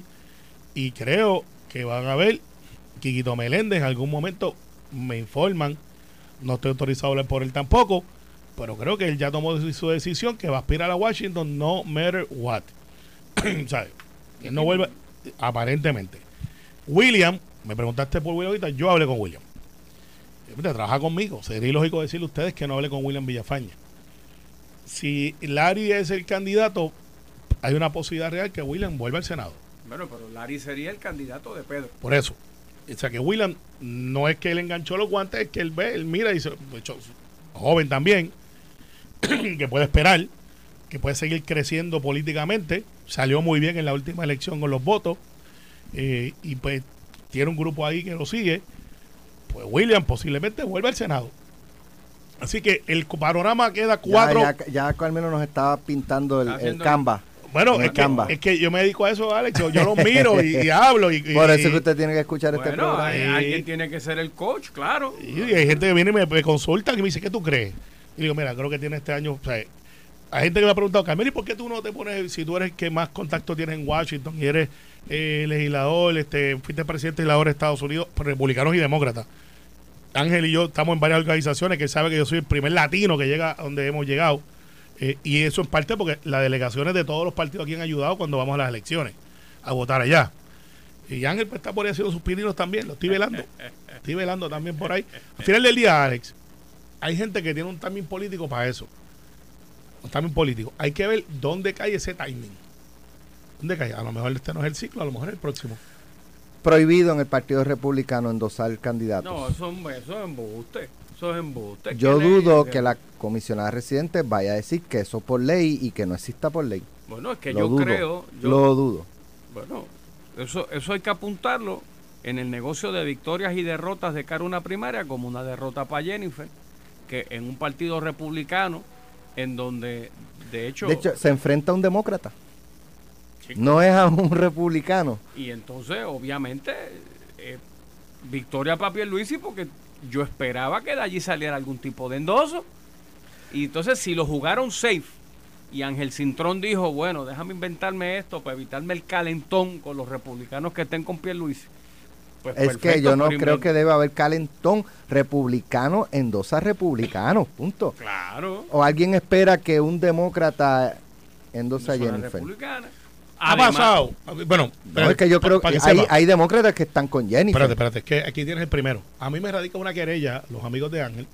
y creo que van a ver Quiquito Meléndez en algún momento, me informan, no estoy autorizado a hablar por él tampoco, pero creo que él ya tomó su decisión que va a aspirar a Washington no matter what. ¿Sabes? Que no vuelve, aparentemente. William, me preguntaste por William ahorita, yo hablé con William. Mira, trabaja conmigo. Sería ilógico decirle a ustedes que no hable con William Villafaña. Si Larry es el candidato, hay una posibilidad real que William vuelva al Senado. Bueno, pero Larry sería el candidato de Pedro. Por eso. O sea que William no es que él enganchó los guantes, es que él ve, él mira y dice, de hecho, joven también, que puede esperar, que puede seguir creciendo políticamente. Salió muy bien en la última elección con los votos. eh, y pues tiene un grupo ahí que lo sigue. Pues William posiblemente vuelva al Senado. Así que el panorama queda cuatro. Ya, ya, ya al menos nos estaba pintando el, Está el Canva. Bueno, en es que, Canva. es que yo me dedico a eso, Alex. Yo, yo los miro y, y hablo. Y, y- Por eso es que usted tiene que escuchar este programa. hay- alguien tiene que ser el coach, claro. Y hay gente que viene y me, me consulta y me dice, ¿qué tú crees? Y digo, mira, creo que tiene este año. O sea, hay gente que me ha preguntado, Carmen, ¿y por qué tú no te pones, si tú eres el que más contacto tienes en Washington y eres eh, legislador, este, fuiste presidente legislador de Estados Unidos, republicanos y demócratas? Ángel y yo estamos en varias organizaciones que sabe que yo soy el primer latino que llega a donde hemos llegado. Eh, y eso en parte porque las delegaciones de todos los partidos aquí han ayudado cuando vamos a las elecciones a votar allá. Y Ángel pues, está por ahí haciendo sus pininos también, lo estoy velando. Estoy velando también por ahí. Al final del día, Alex, hay gente que tiene un timing político para eso. Un timing político. Hay que ver dónde cae ese timing. ¿Dónde cae? A lo mejor este no es el ciclo, a lo mejor es el próximo. Prohibido en el Partido Republicano endosar candidatos. No, eso, es- eso es embuste. Eso es embuste. Yo dudo que la comisionada residente vaya a decir que eso por ley y que no exista por ley. Bueno, es que Lo yo dudo, creo. Yo, Lo dudo. Bueno, eso, eso hay que apuntarlo en el negocio de victorias y derrotas de cara a una primaria como una derrota para Jennifer, que en un partido republicano, en donde, de hecho, De hecho, se enfrenta a un demócrata. chico, No es a un republicano. y entonces, obviamente, eh, victoria para Pierluisi porque yo esperaba que de allí saliera algún tipo de endoso. Y entonces, si lo jugaron safe, y Ángel Cintrón dijo, bueno, déjame inventarme esto para evitarme el calentón con los republicanos que estén con Pierluisi. Pues Es que yo no creo que debe haber calentón republicano endosa republicano, punto. Claro. O alguien espera que un demócrata endosa a Jennifer. republicana. Ha Además- pasado. Bueno, No, es que yo creo que que hay, demócratas que están con Jennifer. Espérate, espérate, es que aquí tienes el primero. A mí me radica una querella, los amigos de Ángel.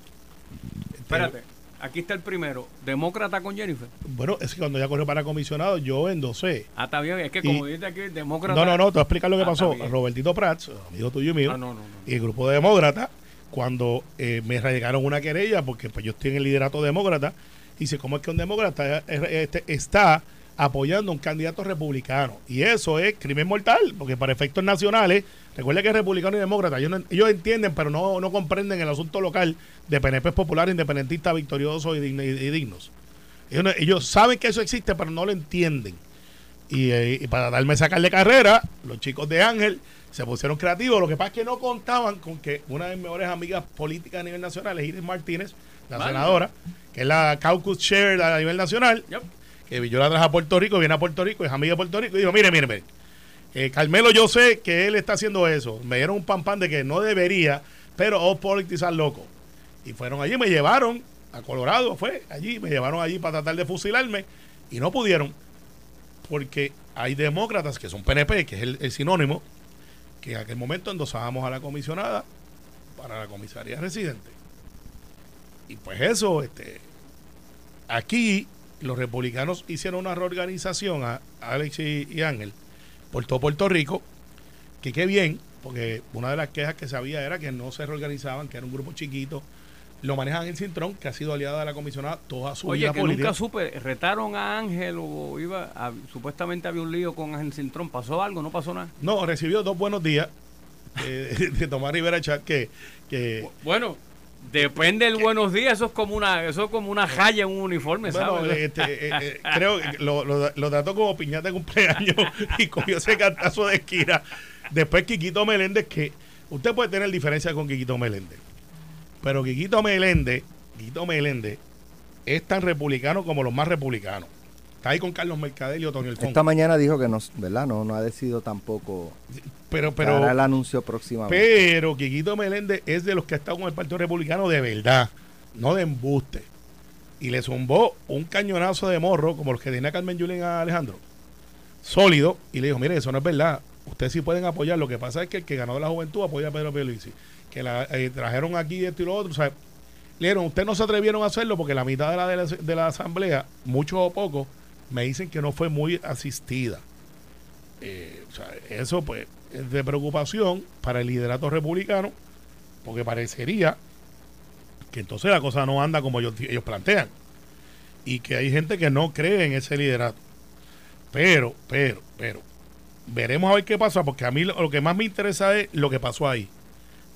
Espérate, aquí está el primero. Demócrata con Jennifer. Bueno, es que cuando ya corrió para comisionado, yo endosé. Ah, está bien. Es que como dice aquí, demócrata. No, no, no, te voy a explicar lo que Ah, pasó. Robertito Prats, amigo tuyo y mío, Ah, no, no, no. y el grupo de demócratas, cuando eh, me radicaron una querella, porque pues yo estoy en el liderato demócrata, dice, ¿cómo es que un demócrata eh, este, está apoyando a un candidato republicano? Y eso es crimen mortal, porque para efectos nacionales, recuerda que republicano y demócrata, ellos, no- ellos entienden, pero no, no comprenden el asunto local de PNP popular, independentista, victorioso y, dign- y dignos. Ellos, no- ellos saben que eso existe, pero no lo entienden. Y, eh, y para darme sacar de carrera, los chicos de Ángel se pusieron creativos. Lo que pasa es que no contaban con que una de mis mejores amigas políticas a nivel nacional es Iris Martínez, la Vale. senadora, que es la caucus chair a nivel nacional, Yep. Que yo la traje a Puerto Rico, viene a Puerto Rico, es amiga de Puerto Rico, y dijo, mire, mire, mire, eh, Carmelo yo sé que él está haciendo eso. Me dieron un pan pan de que no debería, pero all politics are loco. Y fueron allí, me llevaron a Colorado, fue allí, me llevaron allí para tratar de fusilarme y no pudieron porque hay demócratas que son PNP, que es el, el sinónimo, que en aquel momento endosábamos a la comisionada para la comisaría residente. Y pues eso, este, aquí los republicanos hicieron una reorganización a Alex y, y Ángel por todo Puerto Rico, que qué bien, porque una de las quejas que se había era que no se reorganizaban, que era un grupo chiquito. Lo manejan en Cintrón, que ha sido aliada de la comisionada toda su Oye, vida que política. nunca supe, retaron a Ángel o iba, a- supuestamente había un lío con Ángel Cintrón, ¿pasó algo? ¿No pasó nada? No, recibió dos buenos días eh, de Tomás Rivera Chat que, que Bueno, depende del buenos días, eso es como una, eso es como una jaya en un uniforme, Bueno, ¿sabes? este, eh, eh, creo que lo, lo, lo trató como piñata de cumpleaños y cogió ese cantazo de esquina. Después Quiquito Meléndez, que usted puede tener diferencias con Quiquito Meléndez, pero Quiquito Meléndez, Quiquito Meléndez es tan republicano como los más republicanos. Está ahí con Carlos Mercader y Otonio. Esta mañana dijo que no, ¿verdad? No, no ha decidido tampoco. Pero, Pero, el anuncio próximamente. pero Quiquito Meléndez es de los que ha estado con el Partido Republicano de verdad, no de embuste. Y le zumbó un cañonazo de morro, como los que tenía Carmen Yulín a Alejandro. Sólido. Y le dijo, mire, eso no es verdad. Ustedes sí pueden apoyar. Lo que pasa es que el que ganó de la juventud apoya a Pedro Pierluisi. Que la eh, trajeron aquí esto y lo otro. O sea, le dijeron, ustedes no se atrevieron a hacerlo porque la mitad de la, de la, de la asamblea, muchos o pocos, me dicen que no fue muy asistida. Eh, eso pues es de preocupación para el liderato republicano, porque parecería que entonces la cosa no anda como ellos, plantean. Y que hay gente que no cree en ese liderato. Pero, pero, pero, veremos a ver qué pasa, porque a mí lo, que más me interesa es lo que pasó ahí.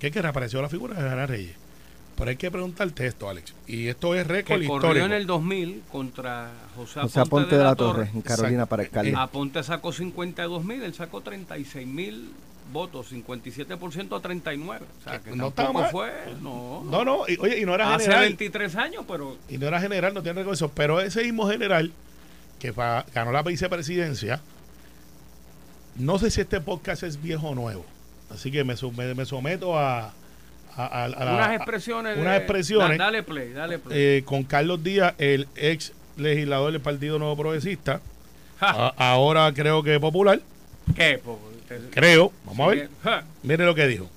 Que es que reapareció la figura de Ana Reyes. Pero hay que preguntarte esto, Alex. Y esto es récord que corrió histórico. en el 2000 contra José, O sea, Ponte de la Torre, en Carolina, Exacto. para alcalde. Aponte sacó 52 mil, él sacó 36 mil votos, 57% a 39. O sea, que No tampoco está mal. fue, no. No, no, y, oye, y no era Hace general. 23 años, pero y no era general, no tiene recursos, pero ese mismo general que fa- ganó la vicepresidencia, no sé si este podcast es viejo o nuevo, así que me, me- me someto a, a- a- a la- unas expresiones. unas de- expresiones. da- dale play, dale play. eh, con Carlos Díaz, el ex legislador del Partido Nuevo Progresista, Ja, a- ahora creo que popular, ¿Qué? po? Te- creo, vamos a ver, ja. mire lo que dijo.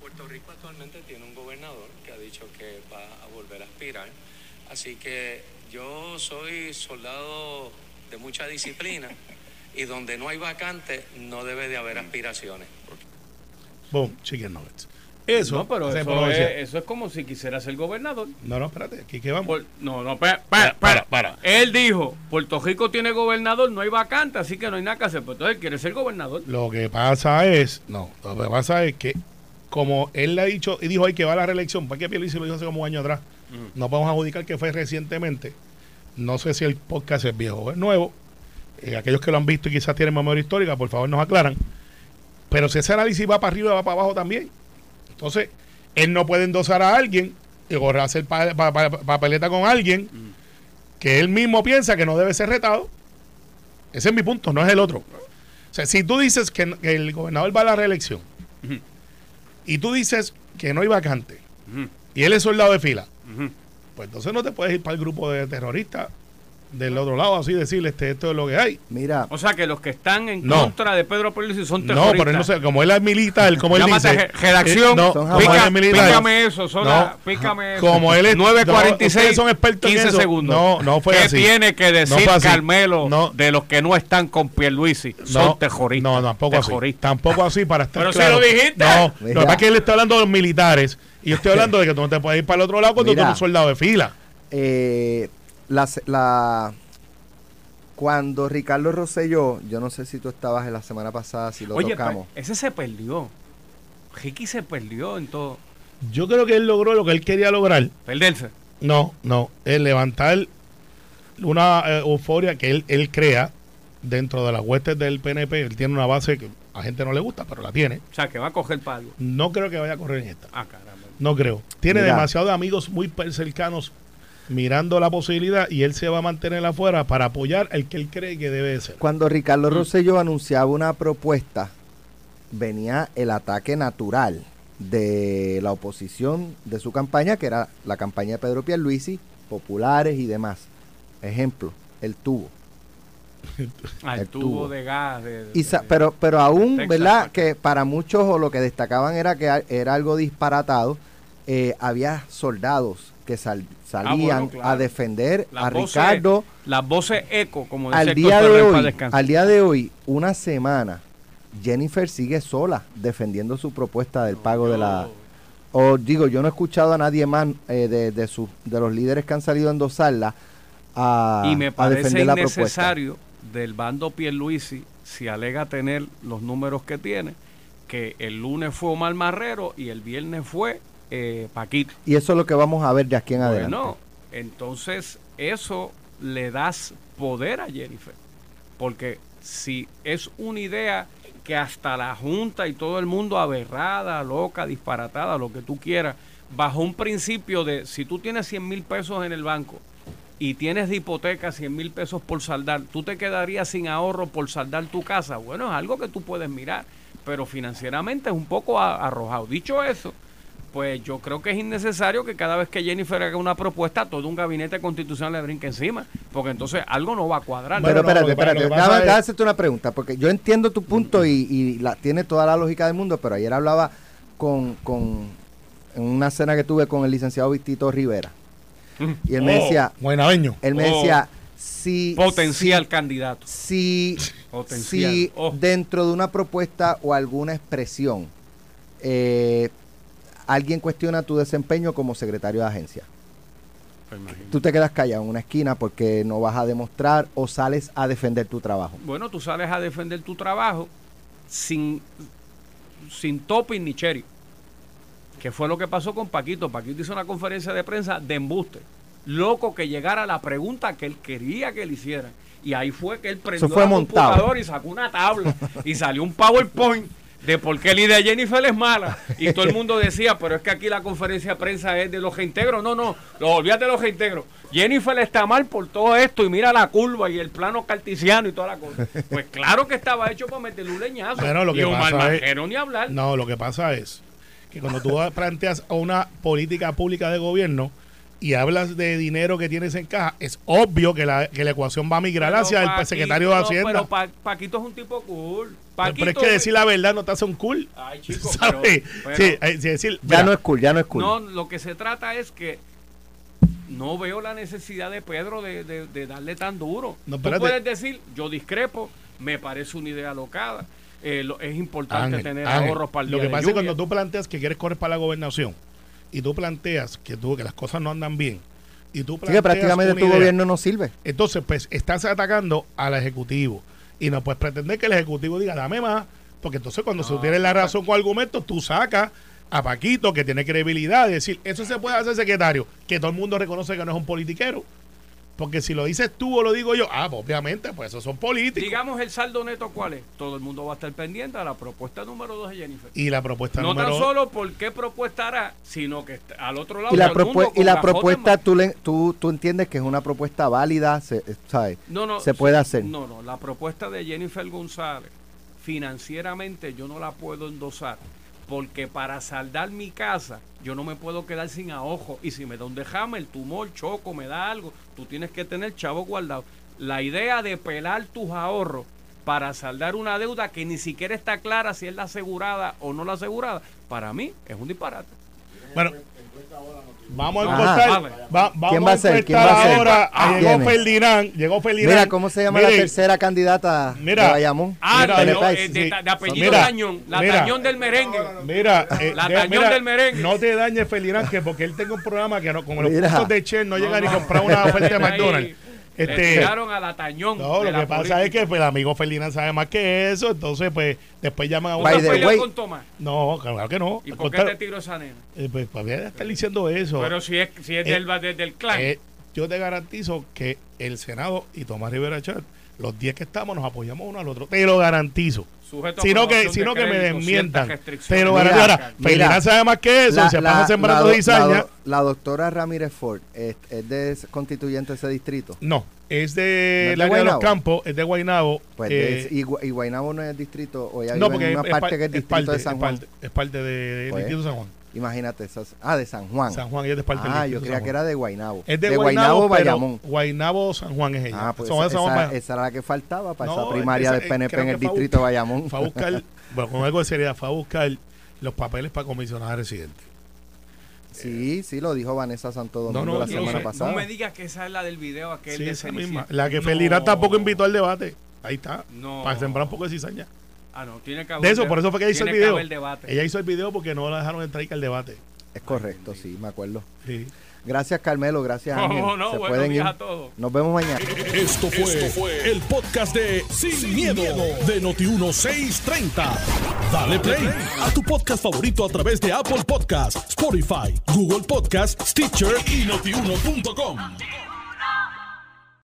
Puerto Rico actualmente tiene un gobernador que ha dicho que va a volver a aspirar. Así que yo soy soldado de mucha disciplina y donde no hay vacante no debe de haber aspiraciones. Boom, chicken nuggets. Eso, no, pero eso es, eso es como si quisiera ser gobernador. No, no, espérate, aquí que vamos. Por- no, no, para, para, Para, para. Él dijo, Puerto Rico tiene gobernador, no hay vacante, así que no hay nada que hacer. Pues entonces él quiere ser gobernador. Lo que pasa es, no, lo que pasa es que como él le ha dicho y dijo ay que va a la reelección, para que Pierluisi lo dijo hace como un año atrás, no podemos adjudicar que fue recientemente. No sé si el podcast es viejo o es nuevo. Eh, aquellos que lo han visto y quizás tienen memoria histórica, por favor nos aclaran. Pero si ese análisis va para arriba, va para abajo también. Entonces, él no puede endosar a alguien y o hacer pa- pa- pa- papeleta con alguien que él mismo piensa que no debe ser retado. Ese es mi punto, no es el otro. O sea, si tú dices que, el gobernador va a la reelección y tú dices que no hay vacante y él es soldado de fila, pues entonces no te puedes ir para el grupo de terroristas del otro lado así decirle este, esto es lo que hay. Mira, O sea que los que están en No. contra de Pedro Pierluisi son No, terroristas. pero él no sé, como él es militar, como él dice. re- redacción, eh, no, Son pica- pícame eso, Sola, No, pícame eso. como él es- no, 9.46, ustedes son expertos en 15 eso. segundos. No, no fue ¿Qué así. tiene que No decir así. Carmelo No. de los que no están con Pierluisi? Son No, terroristas. No, tampoco así. terroristas. Tampoco así para estar Pero si claro. lo dijiste. No, lo Mira. que pasa es que él está hablando de los militares y yo estoy hablando de que tú no te puedes ir para el otro lado cuando tú Mira. eres un soldado de fila. eh, la, se- la- cuando Ricardo Rosselló, yo no sé si tú estabas en la semana pasada, si lo Oye, tocamos. pa- ese se perdió. Ricky se perdió en todo. Yo creo que él logró lo que él quería lograr. Perderse. No, no, es levantar una eh, euforia que él, él crea dentro de las huestes del PNP. Él tiene una base que a gente no le gusta, pero la tiene. O sea, que va a coger palo. No creo que vaya a correr en esta. Ah, caramba. No creo. Tiene Mira. demasiados amigos muy cercanos mirando la posibilidad y él se va a mantener afuera para apoyar al que él cree que debe de ser. Cuando Ricardo Rosselló anunciaba una propuesta, venía el ataque natural de la oposición de su campaña, que era la campaña de Pedro Pierluisi, populares y demás. Ejemplo, el tubo. Ah, el El tubo tubo. de gas. de- Y pero, pero aún, Texas, ¿verdad? Que para muchos o lo que destacaban era que era algo disparatado. eh, había soldados que sal- salían Ah, bueno, claro. a defender Las a voces- Ricardo Las voces eco, como decía al día de hoy, al día de hoy, una semana Jennifer sigue sola defendiendo su propuesta del pago de la... O digo, yo no he escuchado a nadie más eh, de, de, sus- de los líderes que han salido a endosarla a, y me a parece defender la propuesta. innecesario del bando Pierluisi, si alega tener los números que tiene, que el lunes fue Omar Marrero y el viernes fue eh, Paquito. Y eso es lo que vamos a ver de aquí en adelante. Bueno, entonces eso le das poder a Jennifer. Porque si es una idea que hasta la Junta y todo el mundo aberrada, loca, disparatada, lo que tú quieras, bajo un principio de si tú tienes 100 mil pesos en el banco y tienes de hipoteca 100 mil pesos por saldar, tú te quedarías sin ahorro por saldar tu casa. Bueno, es algo que tú puedes mirar, pero financieramente es un poco arrojado. Dicho eso, pues yo creo que es innecesario que cada vez que Jennifer haga una propuesta, todo un gabinete constitucional le brinque encima, porque entonces algo no va a cuadrar. Pero Bueno, no, espérate, espérate, es- déjame hacerte una pregunta, porque yo entiendo tu punto y, y la, tiene toda la lógica del mundo, pero ayer hablaba con, con en una cena que tuve con el licenciado Vistito Rivera. Y él me Oh, decía, Buenaveño. él me Oh. decía, si, Potencial candidato. si, Potencial. si Oh. dentro de una propuesta o alguna expresión eh, alguien cuestiona tu desempeño como secretario de agencia, Pues tú te quedas callado en una esquina porque no vas a demostrar o sales a defender tu trabajo. Bueno, tú sales a defender tu trabajo sin, sin topping ni cherry. Que fue lo que pasó con Paquito. Paquito hizo una conferencia de prensa de embuste. Loco que llegara la pregunta que él quería que le hicieran. Y ahí fue que él prendió montado. computadora y sacó una tabla. y salió un PowerPoint de por qué la idea de Jennifer es mala. Y todo el mundo decía, pero es que aquí la conferencia de prensa es de los reintegros. No, no, lo olvídate de los reintegros. Jennifer está mal por todo esto y mira la curva y el plano cartesiano y toda la cosa. Pues claro que estaba hecho para meterle un leñazo. Bueno, lo y que Omar pasa es- Marrero ni hablar. No, lo que pasa es que cuando tú planteas una política pública de gobierno y hablas de dinero que tienes en caja, es obvio que la, que la ecuación va a migrar Pero hacia el secretario de Hacienda. pero Pa- Paquito es un tipo cool. Paquito, pero es que decir la verdad no te hace un cool. Ay, chico, ¿Sabes? pero- sí, pero- sí, decir, Ya mira, no es cool, ya no es cool. No, lo que se trata es que no veo la necesidad de Pedro de, de- de darle tan duro. No, Tú puedes decir, yo discrepo, me parece una idea alocada, eh, lo- es importante Ángel, tener Ángel, ahorros para el Lo día que de pasa es que cuando tú planteas que quieres correr para la gobernación y tú planteas que, tú, que las cosas no andan bien y tú planteas que prácticamente tu idea, gobierno no sirve. Entonces, pues estás atacando al Ejecutivo. Y no puedes pretender que el Ejecutivo diga, dame más. Porque entonces cuando se tiene la razón con argumentos, tú sacas a Paquito, que tiene credibilidad, y decir, eso se puede hacer secretario, que todo el mundo reconoce que no es un politiquero. Porque si lo dices tú o lo digo yo, ah, pues obviamente, pues esos son políticos. Digamos el saldo neto cuál es. Todo el mundo va a estar pendiente a la propuesta número 2 de Jennifer. y la propuesta no número tan solo por qué propuesta hará, sino que al otro lado Y la, propue- y la propuesta, tú, le- tú, tú entiendes que es una propuesta válida, se, eh, ¿sabes? no, no, se puede hacer. No, no, la propuesta de Jennifer González financieramente yo no la puedo endosar porque para saldar mi casa yo no me puedo quedar sin ahorro y si me da un dejame, el tumor, choco, me da algo, tú tienes que tener chavo guardado. La idea de pelar tus ahorros para saldar una deuda que ni siquiera está clara si es la asegurada o no la asegurada, para mí es un disparate. Bueno, vamos a encontrar. Va- vamos ¿Quién va a ser? ¿Quién va a ser? ahora. Ah, llegó. Ferdinand. Llegó Ferdinand. Mira, ¿cómo se llama la Mire, tercera candidata Mira. de Bayamón? Ah, Mira, no, eh, de, de apellido Mira, Tañón, la mira. Tañón del merengue. Mira, eh, La de- tañón mira, del merengue. No te dañes, Ferdinand, que porque él tenga un programa que no, como los Mira. puntos de Chen no, No, llega ni no. a comprar una oferta de McDonald's. Le Este, tiraron a la Tañón. no, lo que pasa política. es que pues, el amigo Ferdinand sabe más que eso, entonces pues después llaman a ¿Tú uno. Con Tomás? No, claro que no. ¿Y por qué te tiró esa nena? eh, pues para estar diciendo eso. Pero si es, si es Eh, del, del, del clan. Eh, yo te garantizo que el Senado y Tomás Rivera Chat, los 10 que estamos, nos apoyamos uno al otro. Te lo garantizo. sujeto Sino que, sino de que me desmientan. Pero Mira, garantizo. Ahora, mira. Ferdinand sabe más que eso. La- se pasa sembrando cizaña. la, la doctora Ramírez Ford es, es de constituyente de ese distrito. No, es ¿No de es la de área de los Guaynabo? Campos, es de Guaynabo. Pues eh, de- y, y Guaynabo no es distrito, o ella no, porque es, una es parte par- que es es distrito parte, de San es Juan. parte- es parte de- del Pues, distrito de San Juan. Imagínate, esas, ah, de San Juan. San Juan ella es de parte del ah, yo creía que era de Guaynabo. Es de, de Guaynabo, pero Bayamón. Guaynabo, San Juan es ella. Ah, pues esa, esa- era la que faltaba para No, esa primaria esa- del PNP en el distrito de Bayamón. Fue a buscar, bueno, con algo de seriedad, fue a buscar los papeles para comisionada residente. Sí, sí, lo dijo Vanessa Santo Domingo No, no, la semana sé. pasada. No me digas que esa es la del video aquel Sí, de esa misma. La que No. Ferdinand tampoco invitó al debate. Ahí está. No. Para sembrar un poco de cizaña. Ah, no, tiene que haber De eso, de- por eso fue que ella hizo el video. debate. Ella hizo el video porque no la dejaron entrar y que el debate. Es correcto, sí, me acuerdo. Sí. Gracias, Carmelo. Gracias, No, Ángel. no, Se buenos pueden ir. a todos. Nos vemos mañana. Esto fue, el podcast de Sin, miedo, de Noti1630. Dale play a tu podcast favorito a través de Apple Podcasts, Spotify, Google Podcasts, Stitcher y notiuno.com.